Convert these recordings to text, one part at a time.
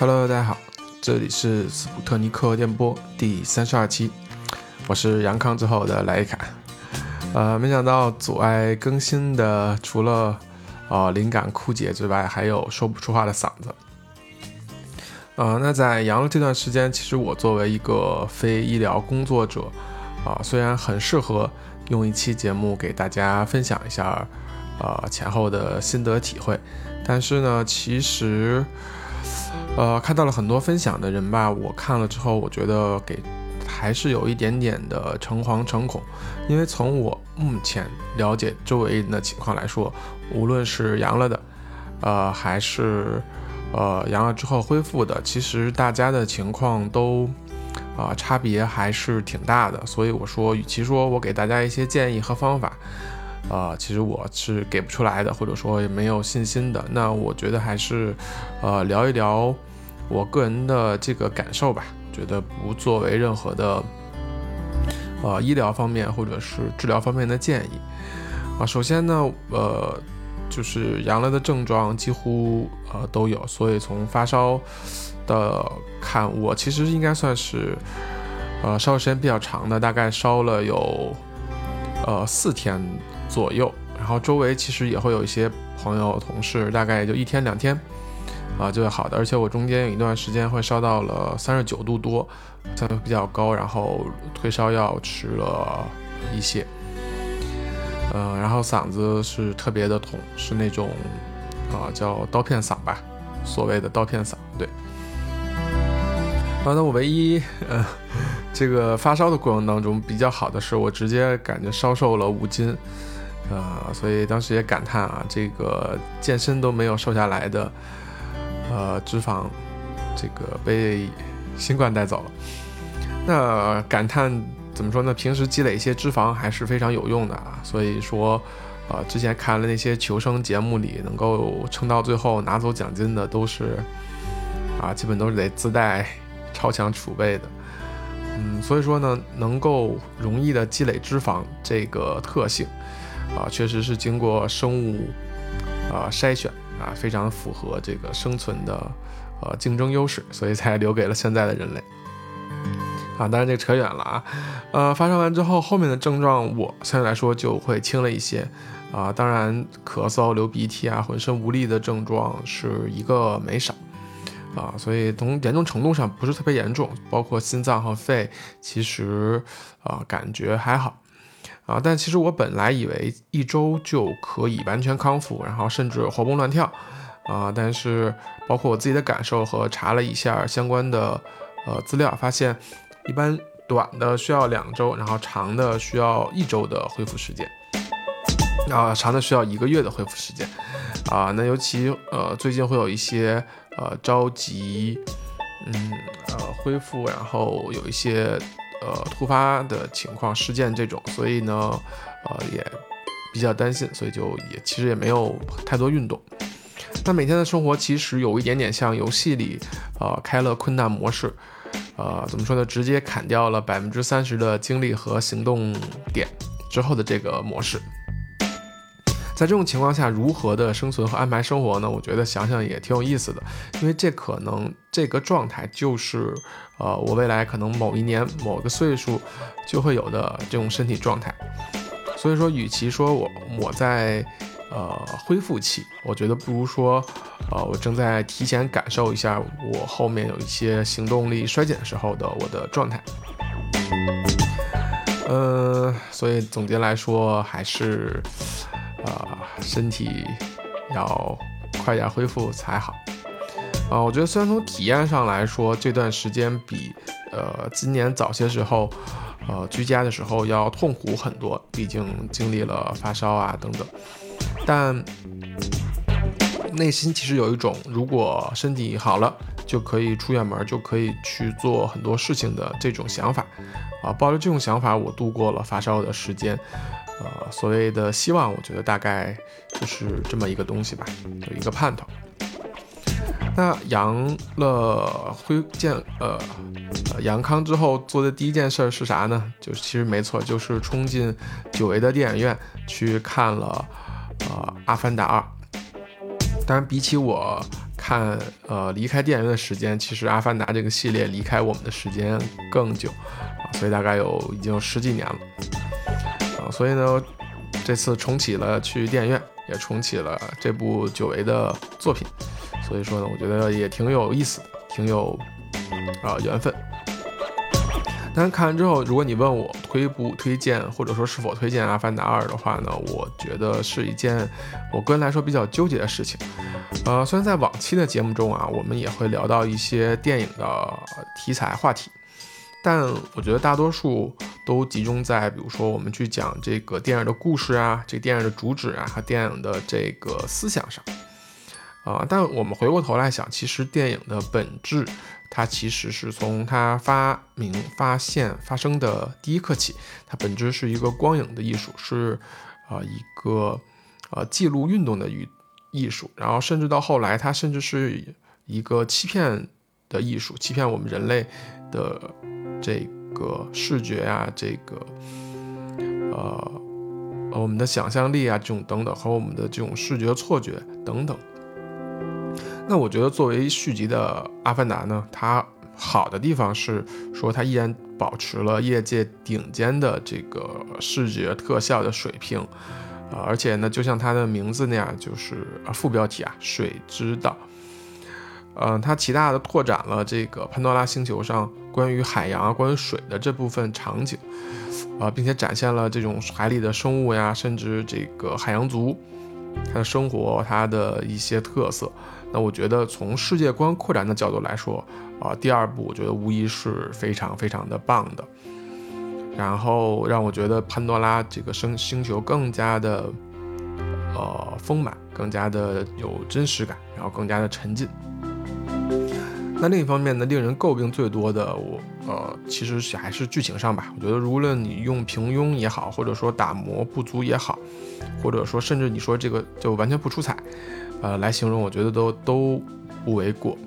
Hello，大家好，这里是斯普特尼克电波第三十二期，我是阳康之后的莱卡。呃，没想到阻碍更新的除了呃灵感枯竭之外，还有说不出话的嗓子。呃，那在阳了这段时间，其实我作为一个非医疗工作者，啊，虽然很适合用一期节目给大家分享一下，呃，前后的心得体会，但是呢，其实。呃，看到了很多分享的人吧，我看了之后，我觉得给还是有一点点的诚惶诚恐，因为从我目前了解周围人的情况来说，无论是阳了的，呃，还是呃阳了之后恢复的，其实大家的情况都啊差别还是挺大的，所以我说，与其说我给大家一些建议和方法，呃，其实我是给不出来的，或者说也没有信心的，那我觉得还是呃聊一聊。我个人的这个感受吧，觉得不作为任何的呃医疗方面或者是治疗方面的建议啊。首先呢，呃，就是阳了的症状几乎呃都有，所以从发烧的看，我其实应该算是呃烧的时间比较长的，大概烧了有呃四天左右。然后周围其实也会有一些朋友同事，大概也就一天两天。啊，就会好的，而且我中间有一段时间会烧到了三十九度多，相对比较高，然后退烧药吃了一些，嗯，然后嗓子是特别的痛，是那种啊叫刀片嗓吧，所谓的刀片嗓，对。啊，那我唯一呃这个发烧的过程当中比较好的是，我直接感觉烧瘦了五斤，呃，所以当时也感叹啊，这个健身都没有瘦下来的。呃，脂肪这个被新冠带走了。那感叹怎么说呢？平时积累一些脂肪还是非常有用的啊。所以说，呃，之前看了那些求生节目里，能够撑到最后拿走奖金的，都是啊，基本都是得自带超强储备的。嗯，所以说呢，能够容易的积累脂肪这个特性啊，确实是经过生物啊筛选。啊，非常符合这个生存的呃竞争优势，所以才留给了现在的人类。啊，当然这扯远了啊。呃，发烧完之后，后面的症状我相对来说就会轻了一些。啊，当然咳嗽、流鼻涕啊、浑身无力的症状是一个没少。啊，所以从严重程度上不是特别严重，包括心脏和肺，其实啊感觉还好。啊，但其实我本来以为一周就可以完全康复，然后甚至活蹦乱跳，啊，但是包括我自己的感受和查了一下相关的呃资料，发现一般短的需要两周，然后长的需要一周的恢复时间，啊，长的需要一个月的恢复时间，啊，那尤其呃最近会有一些呃着急，嗯呃恢复，然后有一些。呃，突发的情况事件这种，所以呢，呃，也比较担心，所以就也其实也没有太多运动。那每天的生活其实有一点点像游戏里，呃，开了困难模式，呃，怎么说呢？直接砍掉了百分之三十的精力和行动点之后的这个模式。在这种情况下，如何的生存和安排生活呢？我觉得想想也挺有意思的，因为这可能这个状态就是，呃，我未来可能某一年某个岁数就会有的这种身体状态。所以说，与其说我我在呃恢复期，我觉得不如说，呃，我正在提前感受一下我后面有一些行动力衰减时候的我的状态。呃，所以总结来说还是。啊，身体要快点恢复才好。啊，我觉得虽然从体验上来说，这段时间比呃今年早些时候，呃居家的时候要痛苦很多，毕竟经历了发烧啊等等。但内心其实有一种，如果身体好了，就可以出远门，就可以去做很多事情的这种想法。啊，抱着这种想法，我度过了发烧的时间。呃，所谓的希望，我觉得大概就是这么一个东西吧，有一个盼头。那阳了恢健，呃，阳康之后做的第一件事是啥呢？就是其实没错，就是冲进久违的电影院去看了呃《阿凡达二》。当然，比起我。看呃离开电影院的时间，其实《阿凡达》这个系列离开我们的时间更久啊，所以大概有已经有十几年了，所以呢，这次重启了去电影院，也重启了这部久违的作品，所以说呢，我觉得也挺有意思，挺有啊缘分。但是看完之后，如果你问我推不推荐，或者说是否推荐《阿凡达二》的话呢，我觉得是一件我个人来说比较纠结的事情。呃，虽然在往期的节目中啊，我们也会聊到一些电影的题材话题，但我觉得大多数都集中在，比如说我们去讲这个电影的故事啊，这电影的主旨啊和电影的这个思想上。啊，但我们回过头来想，其实电影的本质。它其实是从它发明、发现、发生的第一刻起，它本质是一个光影的艺术，是啊一个呃记录运动的艺艺术。然后甚至到后来，它甚至是一个欺骗的艺术，欺骗我们人类的这个视觉啊，这个呃我们的想象力啊，这种等等，和我们的这种视觉错觉等等。那我觉得，作为续集的《阿凡达》呢，它好的地方是说它依然保持了业界顶尖的这个视觉特效的水平，啊，而且呢，就像它的名字那样，就是副标题啊，“水之道”。嗯，它极大的拓展了这个潘多拉星球上关于海洋啊、关于水的这部分场景，啊，并且展现了这种海里的生物呀，甚至这个海洋族它的生活、它的一些特色。那我觉得从世界观扩展的角度来说，啊，第二部我觉得无疑是非常非常的棒的，然后让我觉得潘多拉这个星星球更加的，呃，丰满，更加的有真实感，然后更加的沉浸。那另一方面呢，令人诟病最多的，我呃，其实还是剧情上吧。我觉得无论你用平庸也好，或者说打磨不足也好，或者说甚至你说这个就完全不出彩。呃，来形容我觉得都都不为过。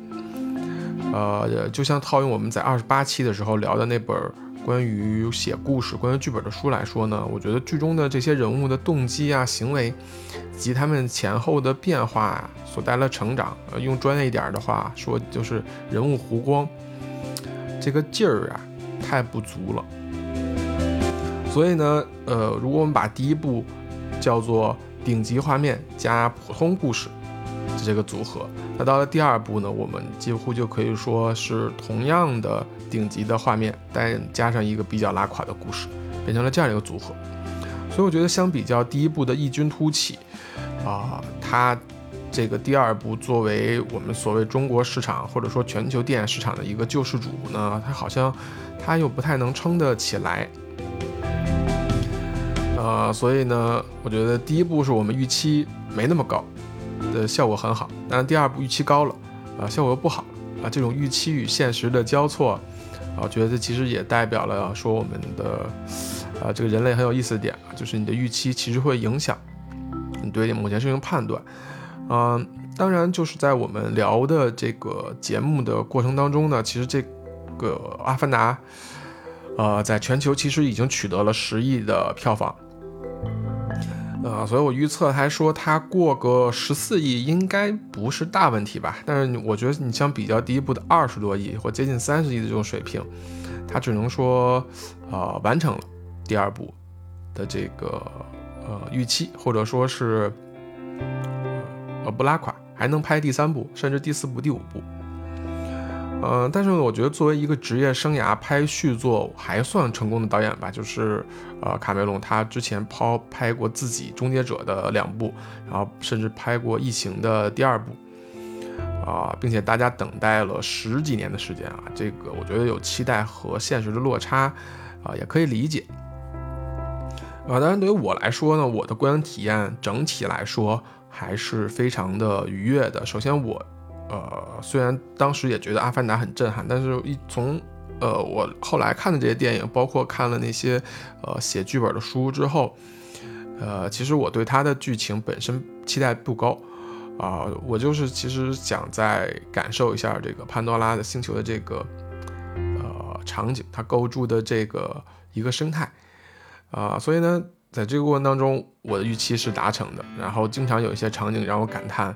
呃，就像套用我们在二十八期的时候聊的那本关于写故事、关于剧本的书来说呢，我觉得剧中的这些人物的动机啊、行为，及他们前后的变化啊所带来的成长，呃，用专业一点的话说，就是人物弧光，这个劲儿啊，太不足了。所以呢，呃，如果我们把第一部叫做顶级画面加普通故事。这个组合，那到了第二部呢，我们几乎就可以说是同样的顶级的画面，但加上一个比较拉垮的故事，变成了这样一个组合。所以我觉得相比较第一部的异军突起，啊，它这个第二部作为我们所谓中国市场或者说全球电影市场的一个救世主呢，它好像它又不太能撑得起来。呃，所以呢，我觉得第一部是我们预期没那么高。的效果很好，但是第二部预期高了，啊，效果又不好，啊，这种预期与现实的交错，我觉得其实也代表了说我们的，呃，这个人类很有意思的点，就是你的预期其实会影响你对某件事情判断，嗯，当然就是在我们聊的这个节目的过程当中呢，其实这个《阿凡达》，呃，在全球其实已经取得了十亿的票房。呃，所以我预测还说它过个十四亿应该不是大问题吧？但是我觉得你相比较第一部的二十多亿或接近三十亿的这种水平，它只能说，呃，完成了第二部的这个呃预期，或者说是呃不拉垮，还能拍第三部，甚至第四部、第五部。嗯，但是呢我觉得作为一个职业生涯拍续作还算成功的导演吧，就是呃卡梅隆，他之前抛拍过自己《终结者》的两部，然后甚至拍过《异形》的第二部，啊，并且大家等待了十几年的时间啊，这个我觉得有期待和现实的落差啊，也可以理解。啊，当然对于我来说呢，我的观影体验整体来说还是非常的愉悦的。首先我。呃，虽然当时也觉得《阿凡达》很震撼，但是一从呃我后来看的这些电影，包括看了那些呃写剧本的书之后，呃，其实我对它的剧情本身期待不高。啊，我就是其实想再感受一下这个潘多拉的星球的这个呃场景，它构筑的这个一个生态。啊，所以呢，在这个过程当中，我的预期是达成的，然后经常有一些场景让我感叹。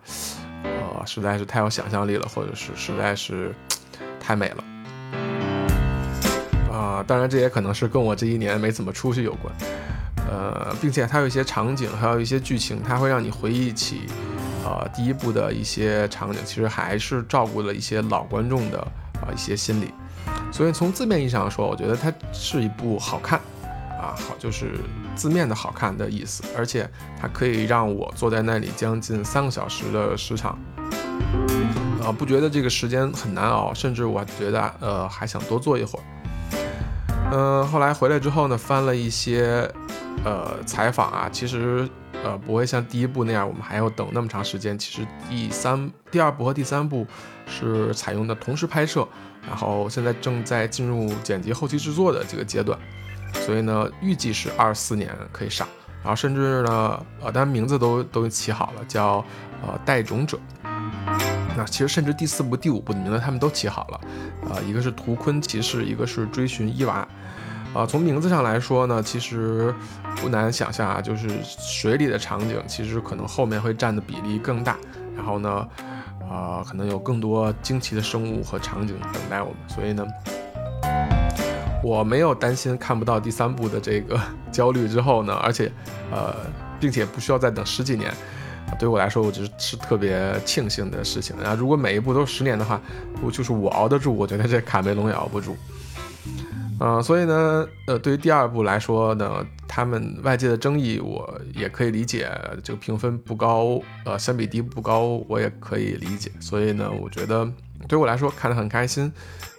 呃，实在是太有想象力了，或者是实在是太美了。啊，当然这也可能是跟我这一年没怎么出去有关。呃，并且它有一些场景，还有一些剧情，它会让你回忆起，呃，第一部的一些场景，其实还是照顾了一些老观众的啊一些心理。所以从字面意义上说，我觉得它是一部好看，啊好就是字面的好看的意思，而且它可以让我坐在那里将近三个小时的时长，啊不觉得这个时间很难熬，甚至我觉得呃还想多坐一会儿。嗯，后来回来之后呢，翻了一些。呃，采访啊，其实呃不会像第一部那样，我们还要等那么长时间。其实第三、第二部和第三部是采用的同时拍摄，然后现在正在进入剪辑后期制作的这个阶段，所以呢，预计是二四年可以上。然后甚至呢，呃，当然名字都都起好了，叫呃带种者。那其实甚至第四部、第五部的名字他们都起好了，呃，一个是图坤骑士，一个是追寻伊娃。啊，从名字上来说呢，其实不难想象啊，就是水里的场景，其实可能后面会占的比例更大。然后呢，啊，可能有更多惊奇的生物和场景等待我们。所以呢，我没有担心看不到第三部的这个 焦虑之后呢，而且，呃，并且不需要再等十几年，对我来说，我觉得是特别庆幸的事情。啊，如果每一部都是十年的话，我就是我熬得住，我觉得这卡梅隆也熬不住。嗯，所以呢，呃，对于第二部来说呢，他们外界的争议我也可以理解，这个评分不高，呃，相比第一部不高，我也可以理解。所以呢，我觉得对我来说看得很开心，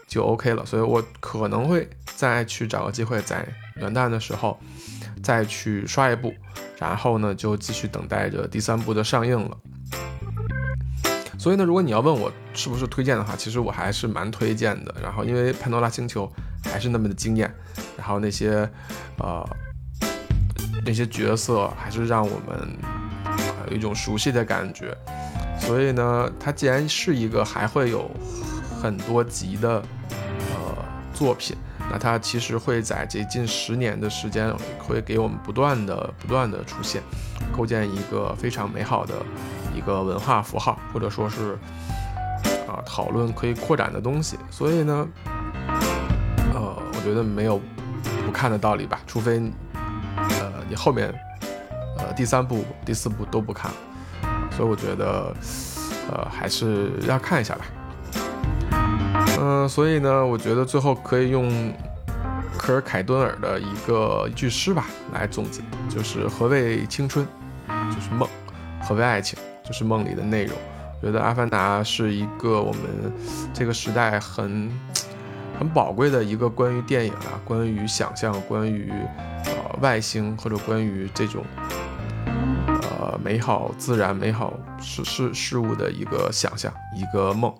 就 OK 了。所以我可能会再去找个机会，在元旦的时候再去刷一部，然后呢，就继续等待着第三部的上映了。所以呢，如果你要问我是不是推荐的话，其实我还是蛮推荐的。然后，因为潘多拉星球。还是那么的惊艳，然后那些，呃，那些角色还是让我们有一种熟悉的感觉，所以呢，它既然是一个还会有很多集的作品，那它其实会在这近十年的时间会给我们不断的不断的出现，构建一个非常美好的一个文化符号，或者说是啊讨论可以扩展的东西，所以呢。呃，我觉得没有不看的道理吧，除非，呃，你后面，呃，第三部、第四部都不看，所以我觉得，呃，还是要看一下吧。嗯，所以呢，我觉得最后可以用科尔凯顿尔的一个一句诗吧来总结，就是何谓青春，就是梦；何谓爱情，就是梦里的内容。我觉得《阿凡达》是一个我们这个时代很。很宝贵的一个关于电影啊，关于想象，关于呃外星或者关于这种呃美好自然、美好事事事物的一个想象，一个梦。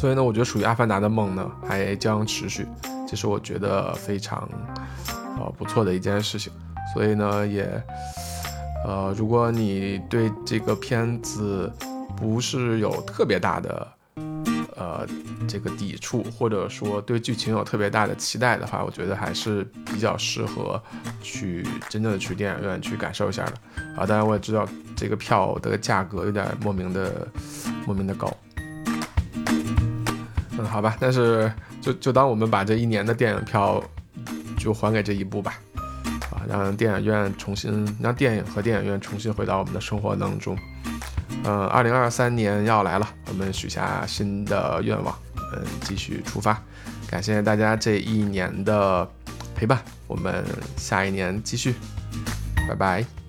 所以呢，我觉得属于阿凡达的梦呢还将持续，这是我觉得非常呃不错的一件事情。所以呢，也呃，如果你对这个片子不是有特别大的。呃，这个抵触或者说对剧情有特别大的期待的话，我觉得还是比较适合去真正的去电影院去感受一下的啊。当然我也知道这个票的价格有点莫名的莫名的高，嗯，好吧，但是就就当我们把这一年的电影票就还给这一部吧，啊，让电影院重新让电影和电影院重新回到我们的生活当中。嗯，二零二三年要来了，我们许下新的愿望，嗯，继续出发。感谢大家这一年的陪伴，我们下一年继续，拜拜。